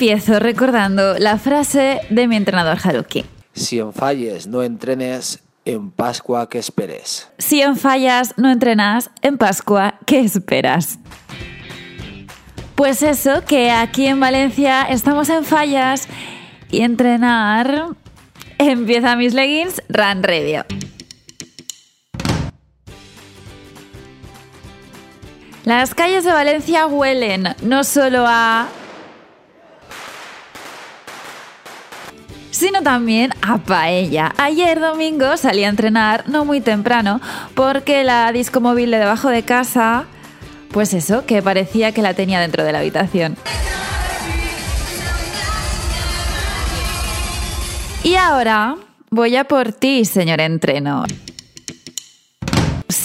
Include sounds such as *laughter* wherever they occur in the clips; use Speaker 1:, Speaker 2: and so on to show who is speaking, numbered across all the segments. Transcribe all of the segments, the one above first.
Speaker 1: empiezo recordando la frase de mi entrenador Haruki.
Speaker 2: Si en falles no entrenes, en Pascua que esperes.
Speaker 1: Si en fallas no entrenas, en Pascua, ¿qué esperas? Pues eso, que aquí en Valencia estamos en fallas y entrenar empieza mis leggings Run Radio. Las calles de Valencia huelen no solo a sino también a paella. Ayer domingo salí a entrenar, no muy temprano, porque la disco móvil de debajo de casa, pues eso, que parecía que la tenía dentro de la habitación. Y ahora voy a por ti, señor entreno.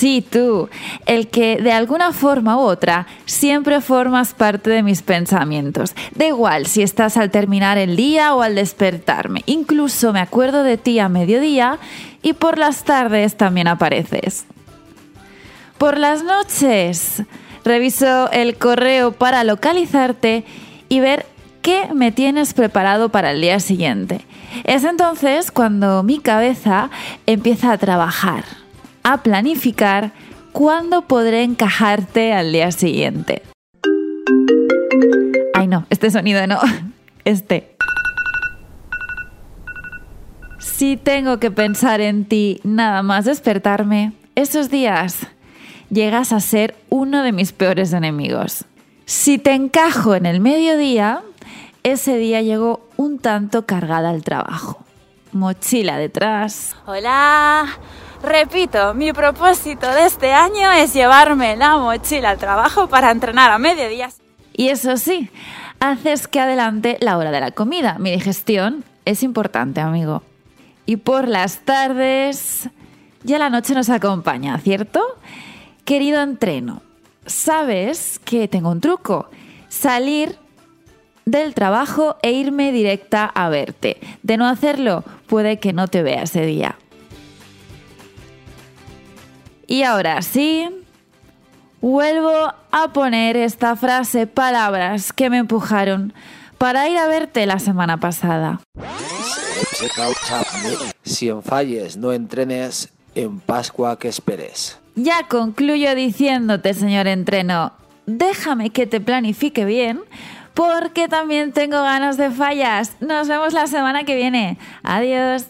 Speaker 1: Sí, tú, el que de alguna forma u otra siempre formas parte de mis pensamientos. Da igual si estás al terminar el día o al despertarme. Incluso me acuerdo de ti a mediodía y por las tardes también apareces. Por las noches reviso el correo para localizarte y ver qué me tienes preparado para el día siguiente. Es entonces cuando mi cabeza empieza a trabajar a planificar cuándo podré encajarte al día siguiente. Ay, no, este sonido no. *laughs* Este. Si tengo que pensar en ti nada más despertarme, esos días llegas a ser uno de mis peores enemigos. Si te encajo en el mediodía, ese día llego un tanto cargada al trabajo. Mochila detrás.
Speaker 3: Hola, Repito, mi propósito de este año es llevarme la mochila al trabajo para entrenar a mediodía.
Speaker 1: Y eso sí, haces que adelante la hora de la comida. Mi digestión es importante, amigo. Y por las tardes, ya la noche nos acompaña, ¿cierto? Querido entreno, sabes que tengo un truco. Salir del trabajo e irme directa a verte. De no hacerlo, puede que no te vea ese día. Y ahora sí, vuelvo a poner esta frase, palabras que me empujaron para ir a verte la semana pasada.
Speaker 2: Si en falles no entrenes, en Pascua que esperes.
Speaker 1: Ya concluyo diciéndote, señor entreno, déjame que te planifique bien, porque también tengo ganas de fallas. Nos vemos la semana que viene. Adiós.